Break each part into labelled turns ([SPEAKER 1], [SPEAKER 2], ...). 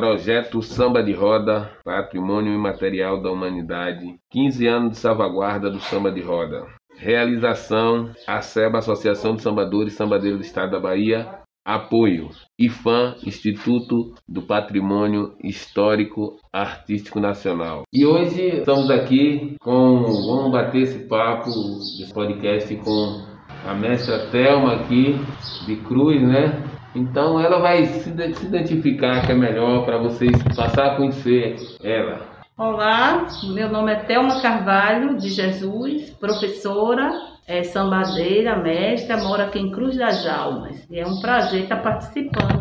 [SPEAKER 1] Projeto Samba de Roda, Patrimônio Imaterial da Humanidade, 15 anos de salvaguarda do samba de roda. Realização: ASEBA, Associação de Sambadores e Sambadeiros do Estado da Bahia. Apoio: IFAM, Instituto do Patrimônio Histórico Artístico Nacional. E hoje estamos aqui com. Vamos bater esse papo, esse podcast com a mestra Thelma aqui, de Cruz, né? Então ela vai se identificar que é melhor para vocês passar a conhecer ela.
[SPEAKER 2] Olá, meu nome é Thelma Carvalho de Jesus, professora, é, sambadeira, mestra, moro aqui em Cruz das Almas. E é um prazer estar participando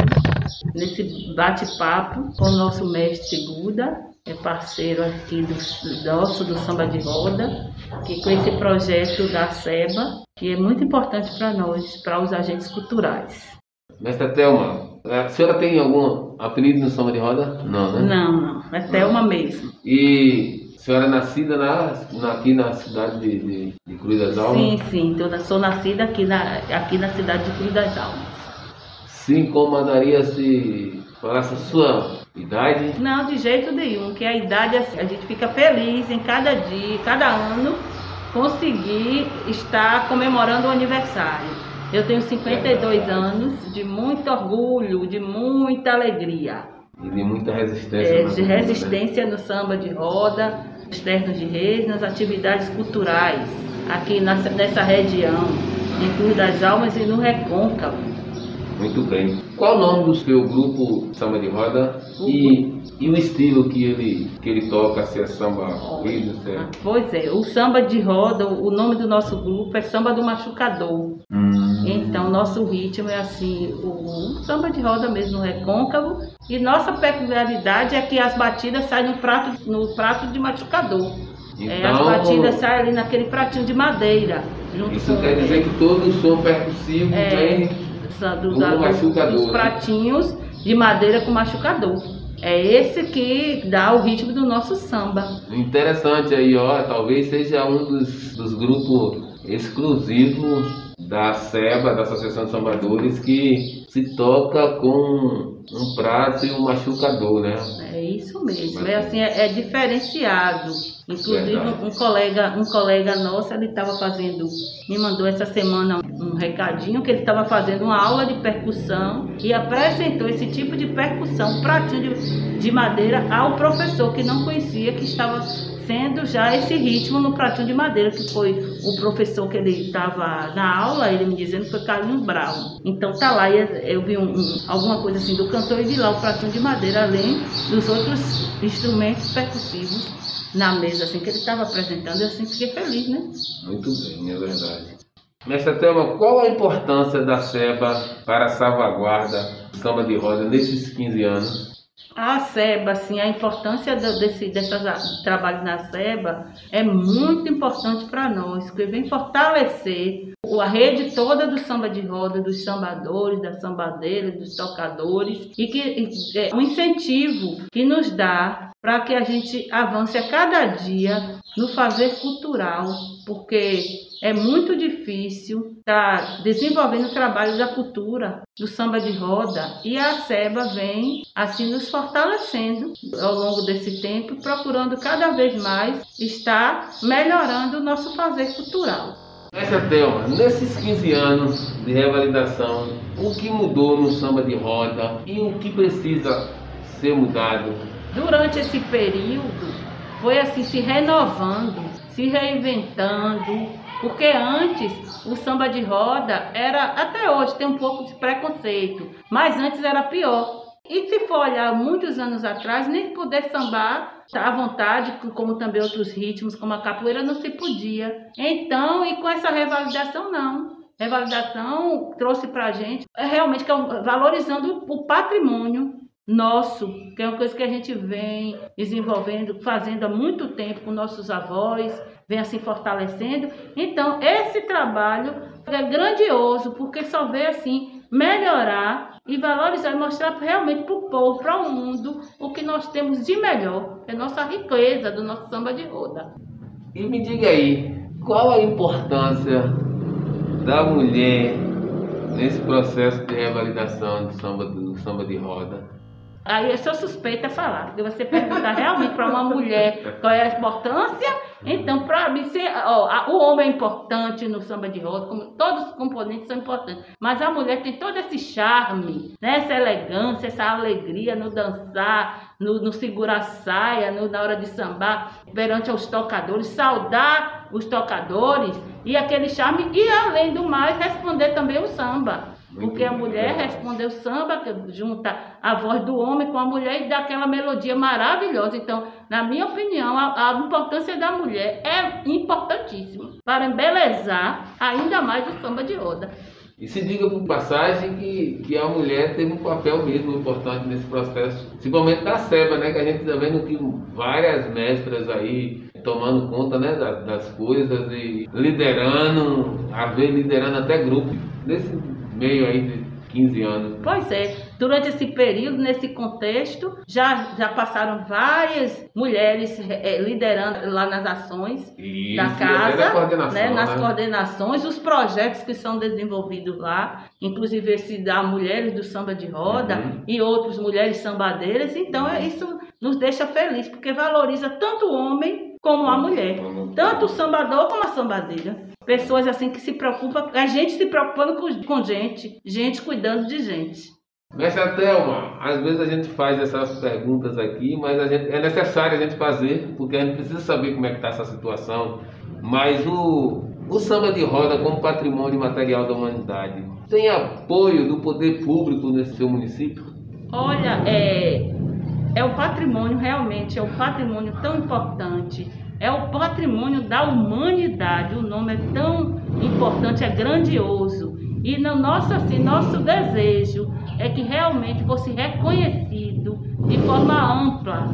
[SPEAKER 2] nesse bate-papo com o nosso mestre Buda, é parceiro aqui do nosso do Samba de Roda, que com esse projeto da SEBA, que é muito importante para nós, para os agentes culturais.
[SPEAKER 1] Mestre Thelma, a senhora tem algum apelido no samba de roda?
[SPEAKER 2] Não, né? Não, não. É Thelma mesmo.
[SPEAKER 1] E a senhora é nascida na, na, aqui na cidade de, de, de, Cruz das Almas?
[SPEAKER 2] Sim, sim. Toda, sou nascida aqui na, aqui na cidade de Cruz das Almas.
[SPEAKER 1] Sim, comandaria se falasse a sua idade?
[SPEAKER 2] Não, de jeito nenhum. Que a idade, a gente fica feliz em cada dia, cada ano, conseguir estar comemorando o aniversário. Eu tenho 52 anos de muito orgulho, de muita alegria.
[SPEAKER 1] E de muita resistência.
[SPEAKER 2] É, de resistência no samba de roda, externos de reis, nas atividades culturais, aqui nessa, nessa região, em Cruz das Almas e no Recôncavo.
[SPEAKER 1] Muito bem. Qual o nome do seu grupo samba de roda? E e o estilo que ele, que ele toca, se é samba ritmo, se é...
[SPEAKER 2] Pois é, o samba de roda, o nome do nosso grupo é Samba do Machucador. Então, nosso ritmo é assim, o, samba de roda mesmo, recôncavo. E nossa peculiaridade é que as batidas saem no prato, no prato de machucador. Então, é, as então, batidas saem ali naquele pratinho de madeira.
[SPEAKER 1] isso quer dizer que todo o som percussivo é, vem do, do, da,
[SPEAKER 2] machucador. Dos pratinhos de madeira com machucador. É esse que dá o ritmo do nosso samba.
[SPEAKER 1] Interessante aí, ó, talvez seja um dos, dos grupos exclusivos da SEBA, da Associação de Sambadores, que se toca com um prato e um machucador, né?
[SPEAKER 2] É isso mesmo, é assim, é, é diferenciado. Inclusive um colega, um colega nosso, ele estava fazendo, me mandou essa semana um recadinho que ele estava fazendo uma aula de percussão e apresentou esse tipo de percussão, pratinho de, de madeira, ao professor que não conhecia, que estava sendo já esse ritmo no pratinho de madeira, que foi o professor que ele estava na aula, ele me dizendo que foi Carlinhos Brown. Então tá lá, eu vi um, um, alguma coisa assim do cantor e vi lá o pratinho de madeira, além dos outros instrumentos percussivos na mesa, assim, que ele estava apresentando, eu assim fiquei feliz, né?
[SPEAKER 1] Muito bem, é verdade. Mestre Thelma, qual a importância da SEBA para a salvaguarda do samba de roda nesses 15 anos?
[SPEAKER 2] A SEBA, assim, a importância desse desse trabalho na SEBA é muito importante para nós, porque vem fortalecer a rede toda do samba de roda, dos sambadores, das sambadeiras, dos tocadores, e que é um incentivo que nos dá para que a gente avance a cada dia no fazer cultural, porque é muito difícil estar tá desenvolvendo o trabalho da cultura, do samba de roda, e a SEBA vem assim nos fortalecendo ao longo desse tempo, procurando cada vez mais estar melhorando o nosso fazer cultural.
[SPEAKER 1] Essa Thelma, nesses 15 anos de revalidação, o que mudou no samba de roda e o que precisa ser mudado?
[SPEAKER 2] Durante esse período, foi assim se renovando, se reinventando, porque antes o samba de roda era, até hoje tem um pouco de preconceito, mas antes era pior. E se for olhar muitos anos atrás, nem poder sambar à vontade, como também outros ritmos, como a capoeira, não se podia. Então, e com essa revalidação, não. Revalidação trouxe para a gente, é realmente é valorizando o patrimônio nosso, que é uma coisa que a gente vem desenvolvendo, fazendo há muito tempo com nossos avós, vem assim fortalecendo. Então, esse trabalho é grandioso, porque só vê assim melhorar e valorizar e mostrar realmente para o povo, para o mundo, o que nós temos de melhor, é nossa riqueza do nosso samba de roda.
[SPEAKER 1] E me diga aí, qual a importância da mulher nesse processo de revalidação do samba, do samba de roda?
[SPEAKER 2] Aí eu sou suspeita a falar, porque você perguntar realmente para uma mulher qual é a importância, então para mim, se, ó, o homem é importante no samba de roda, como todos os componentes são importantes, mas a mulher tem todo esse charme, né? essa elegância, essa alegria no dançar, no, no segurar saia, no, na hora de sambar, perante os tocadores, saudar os tocadores e aquele charme, e além do mais, responder também o samba. Porque a mulher respondeu samba, que junta a voz do homem com a mulher e dá aquela melodia maravilhosa. Então, na minha opinião, a, a importância da mulher é importantíssima para embelezar ainda mais o samba de roda.
[SPEAKER 1] E se diga por passagem que, que a mulher teve um papel mesmo importante nesse processo, principalmente da SEBA, né? Que a gente está vendo que várias mestras aí tomando conta né, das, das coisas e liderando, às vezes liderando até grupos. Nesse meio aí de 15 anos.
[SPEAKER 2] Pois é, durante esse período, nesse contexto, já, já passaram várias mulheres é, liderando lá nas ações
[SPEAKER 1] Isso,
[SPEAKER 2] da casa,
[SPEAKER 1] né,
[SPEAKER 2] nas
[SPEAKER 1] né?
[SPEAKER 2] coordenações, os projetos que são desenvolvidos lá, inclusive esse da Mulheres do Samba de Roda
[SPEAKER 1] Uhum.
[SPEAKER 2] e outros mulheres sambadeiras. Então, é, isso nos deixa feliz, porque valoriza tanto o homem como a mulher, tanto o sambador como a sambadeira. Pessoas assim que se preocupam, a gente se preocupando com, com gente, gente cuidando de gente.
[SPEAKER 1] Mestre Thelma, às vezes a gente faz essas perguntas aqui, mas a gente, é necessário a gente fazer, porque a gente precisa saber como é que está essa situação. Mas o, o samba de roda como patrimônio material da humanidade tem apoio do poder público nesse seu município?
[SPEAKER 2] Olha, é, é o patrimônio realmente, é um patrimônio tão importante, é o patrimônio da humanidade. O nome é tão importante, é grandioso. E no nosso, assim, nosso desejo é que realmente fosse reconhecido de forma ampla,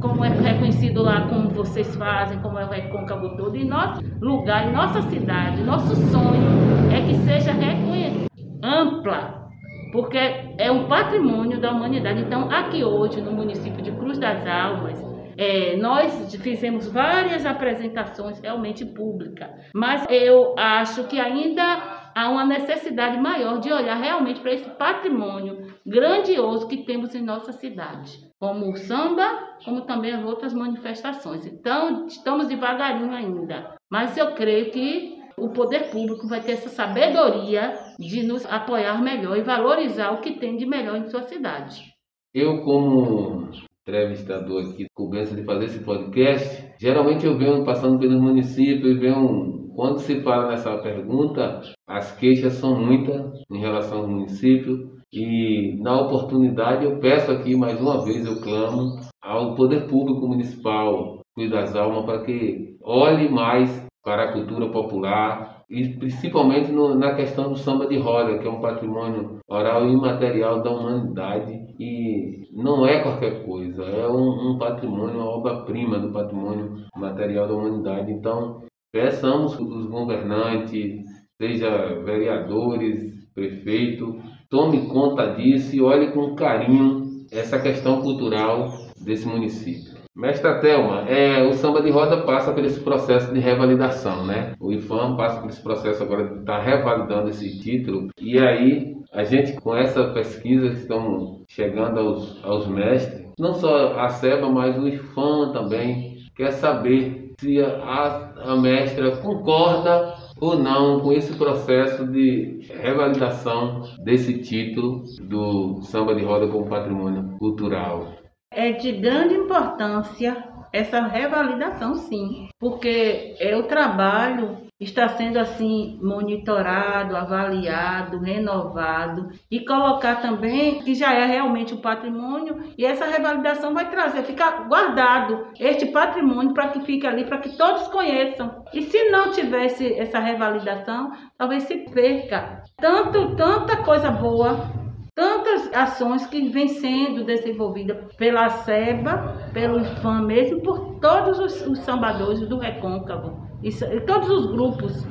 [SPEAKER 2] como é reconhecido lá, como vocês fazem, como é o Recôncavo todo, em nosso lugar, em nossa cidade. Nosso sonho é que seja reconhecido ampla, porque é um patrimônio da humanidade. Então, aqui hoje, no município de Cruz das Almas, é, nós fizemos várias apresentações realmente públicas, mas eu acho que ainda há uma necessidade maior de olhar realmente para esse patrimônio grandioso que temos em nossa cidade, como o samba, como também as outras manifestações. Então, estamos devagarinho ainda, mas eu creio que o poder público vai ter essa sabedoria de nos apoiar melhor e valorizar o que tem de melhor em sua cidade.
[SPEAKER 1] Eu, como entrevistador aqui, com de fazer esse podcast, geralmente eu venho passando pelos municípios e venho, quando se fala nessa pergunta, as queixas são muitas em relação ao município. E na oportunidade eu peço aqui mais uma vez, eu clamo ao poder público municipal, Cuida das Almas, para que olhe mais para a cultura popular e principalmente no, na questão do samba de roda, que é um patrimônio oral e imaterial da humanidade e não é qualquer coisa, é um, um patrimônio, uma obra-prima do patrimônio material da humanidade. Então, peçamos os governantes, seja vereadores, prefeito, tome conta disso e olhe com carinho essa questão cultural desse município. Mestra Thelma, é, o samba de roda passa por esse processo de revalidação, né? O IFAM passa por esse processo agora de estar revalidando esse título. E aí, a gente, com essa pesquisa estão chegando aos, aos mestres, não só a SEBA, mas o IFAM também, quer saber se a, a mestra concorda ou não com esse processo de revalidação desse título do samba de roda como patrimônio cultural.
[SPEAKER 2] É de grande importância essa revalidação, sim, porque é o trabalho está sendo assim monitorado, avaliado, renovado e colocar também que já é realmente o patrimônio e essa revalidação vai trazer, ficar guardado este patrimônio para que fique ali, para que todos conheçam. E se não tivesse essa revalidação, talvez se perca tanto tanta coisa boa tantas ações que vêm sendo desenvolvidas pela SEBA, pelo IFAM mesmo, por todos os, os sambadores do Recôncavo, e, e todos os grupos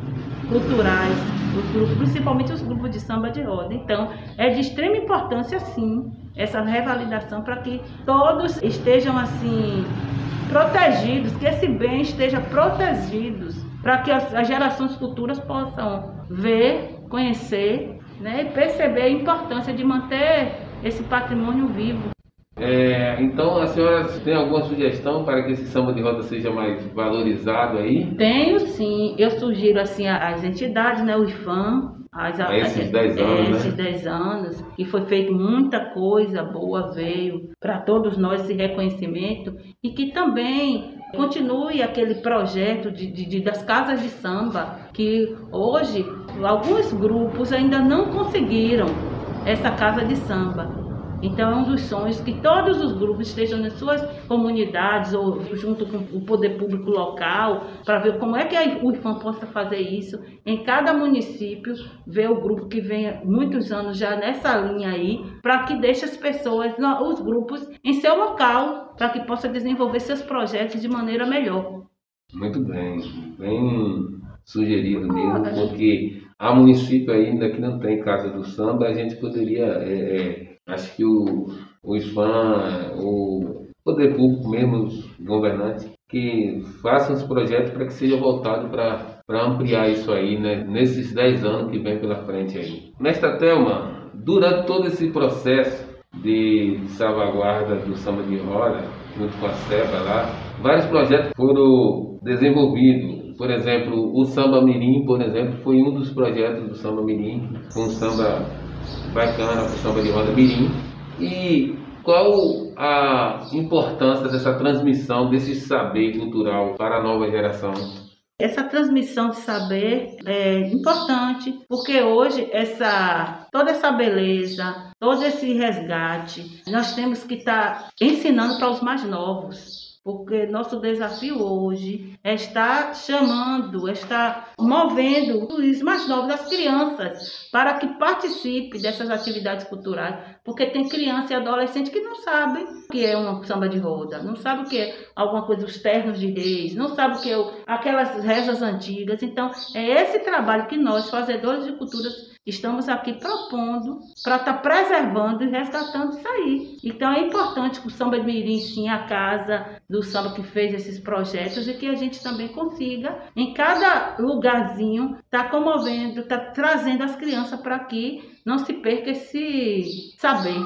[SPEAKER 2] culturais, os grupos, principalmente os grupos de samba de roda. Então, é de extrema importância, sim, essa revalidação para que todos estejam assim protegidos, que esse bem esteja protegidos, para que as, as gerações futuras possam ver, conhecer né, e perceber a importância de manter esse patrimônio vivo.
[SPEAKER 1] É, então, a senhora tem alguma sugestão para que esse samba de roda seja mais valorizado aí?
[SPEAKER 2] Tenho sim. Eu sugiro assim as entidades, né, o IFAM, as,
[SPEAKER 1] esses 10 anos, né?
[SPEAKER 2] Esses 10 anos, que foi feito muita coisa boa, veio para todos nós esse reconhecimento e que também continue aquele projeto de, de, de, das casas de samba, que hoje alguns grupos ainda não conseguiram essa casa de samba. Então é um dos sonhos que todos os grupos estejam nas suas comunidades ou junto com o poder público local para ver como é que o IFAM possa fazer isso em cada município, ver o grupo que vem muitos anos já nessa linha aí, para que deixe as pessoas, os grupos em seu local, para que possa desenvolver seus projetos de maneira melhor.
[SPEAKER 1] Muito bem, bem sugerido mesmo, porque há município ainda que não tem casa do samba, a gente poderia é, é, Acho que o, o IFAM, o poder público mesmo, os governantes, que façam os projetos para que seja voltado para ampliar isso aí, né, nesses 10 anos que vem pela frente aí. Nesta Thelma, durante todo esse processo de salvaguarda do samba de roda, junto com a SEBA lá, vários projetos foram desenvolvidos. Por exemplo, o Samba Mirim, por exemplo, foi um dos projetos do Samba Mirim, com um samba bacana para o samba de roda mirim. E qual a importância dessa transmissão desse saber cultural para a nova geração?
[SPEAKER 2] Essa transmissão de saber é importante, porque hoje essa toda essa beleza, todo esse resgate, nós temos que estar tá ensinando para os mais novos porque nosso desafio hoje é estar chamando, é estar movendo os mais novos, as crianças, para que participem dessas atividades culturais, porque tem criança e adolescente que não sabem o que é uma samba de roda, não sabe o que é alguma coisa, os ternos de reis, não sabe o que é aquelas rezas antigas. Então, é esse trabalho que nós, fazedores de culturas, Estamos aqui propondo para estar tá preservando e resgatando isso aí. Então é importante que o Samba de Mirim sim a casa do samba que fez esses projetos e que a gente também consiga, em cada lugarzinho, estar tá comovendo, estar tá trazendo as crianças para que não se perca esse saber,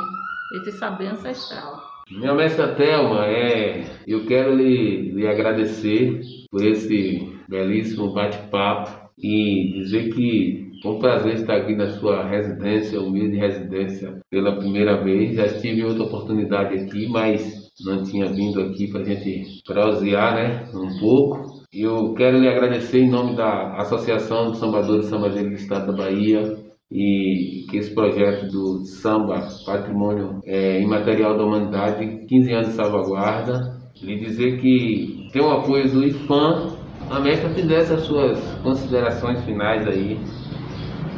[SPEAKER 2] esse saber ancestral.
[SPEAKER 1] Minha mestra Thelma, é, eu quero lhe, lhe agradecer por esse belíssimo bate-papo e dizer que foi um prazer estar aqui na sua residência, humilde residência, pela primeira vez. Já tive outra oportunidade aqui, mas não tinha vindo aqui para a gente prosear né, um pouco. Eu quero lhe agradecer em nome da Associação de Sambadores Sambadeiros do Estado da Bahia e que esse projeto do Samba Patrimônio é, Imaterial da Humanidade, 15 anos de salvaguarda, lhe dizer que tem o apoio do IFAM. A mestra fizesse as suas considerações finais aí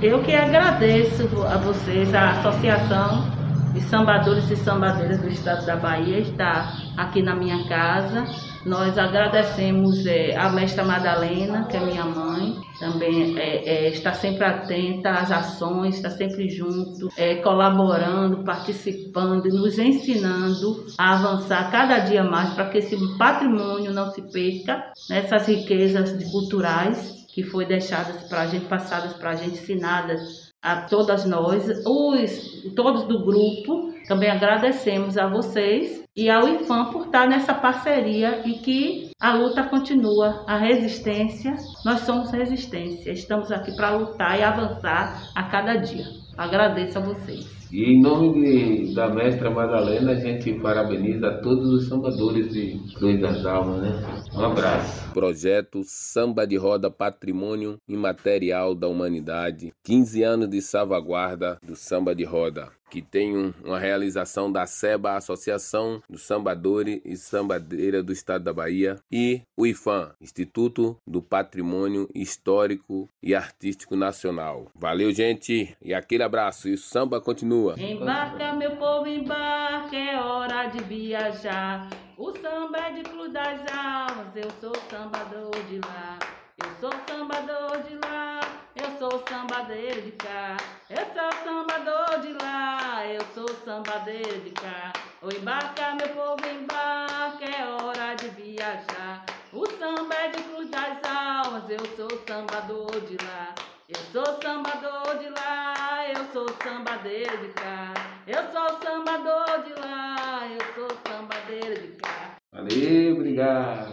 [SPEAKER 2] eu que agradeço a vocês, a Associação de Sambadores e Sambadeiras do Estado da Bahia está aqui na minha casa. Nós agradecemos é, a mestra Madalena, que é minha mãe, também é, é, está sempre atenta às ações, está sempre junto, é, colaborando, participando, nos ensinando a avançar cada dia mais para que esse patrimônio não se perca, nessas riquezas culturais que foi deixadas para a gente, passadas para a gente, ensinadas a todas nós, os todos do grupo. Também agradecemos a vocês e ao IFAM por estar nessa parceria e que a luta continua, a resistência. Nós somos resistência, estamos aqui para lutar e avançar a cada dia. Agradeço a vocês.
[SPEAKER 1] E em nome de, da mestra Madalena, a gente parabeniza todos os sambadores de Cruz das Almas, né? Um abraço.
[SPEAKER 3] Projeto Samba de Roda Patrimônio Imaterial da Humanidade. 15 anos de salvaguarda do samba de roda que tem uma realização da SEBA, Associação dos Sambadores e Sambadeira do Estado da Bahia, e o IFAM, Instituto do Patrimônio Histórico e Artístico Nacional. Valeu, gente, e aquele abraço, e o samba continua.
[SPEAKER 2] Embarca, meu povo, embarca, é hora de viajar. O samba é de Cruz das Almas, eu sou sambador de lá. Eu sou sambador de lá, eu sou sambadeiro de cá. Eu sou sambador de lá, eu sou sambadeiro de cá. O embarca, meu povo, embarca, é hora de viajar. O samba é de cruz das almas, eu sou sambador de lá. Eu sou sambador de lá, eu sou sambadeiro de cá. Eu sou sambador de lá, eu
[SPEAKER 1] Valeu, obrigado.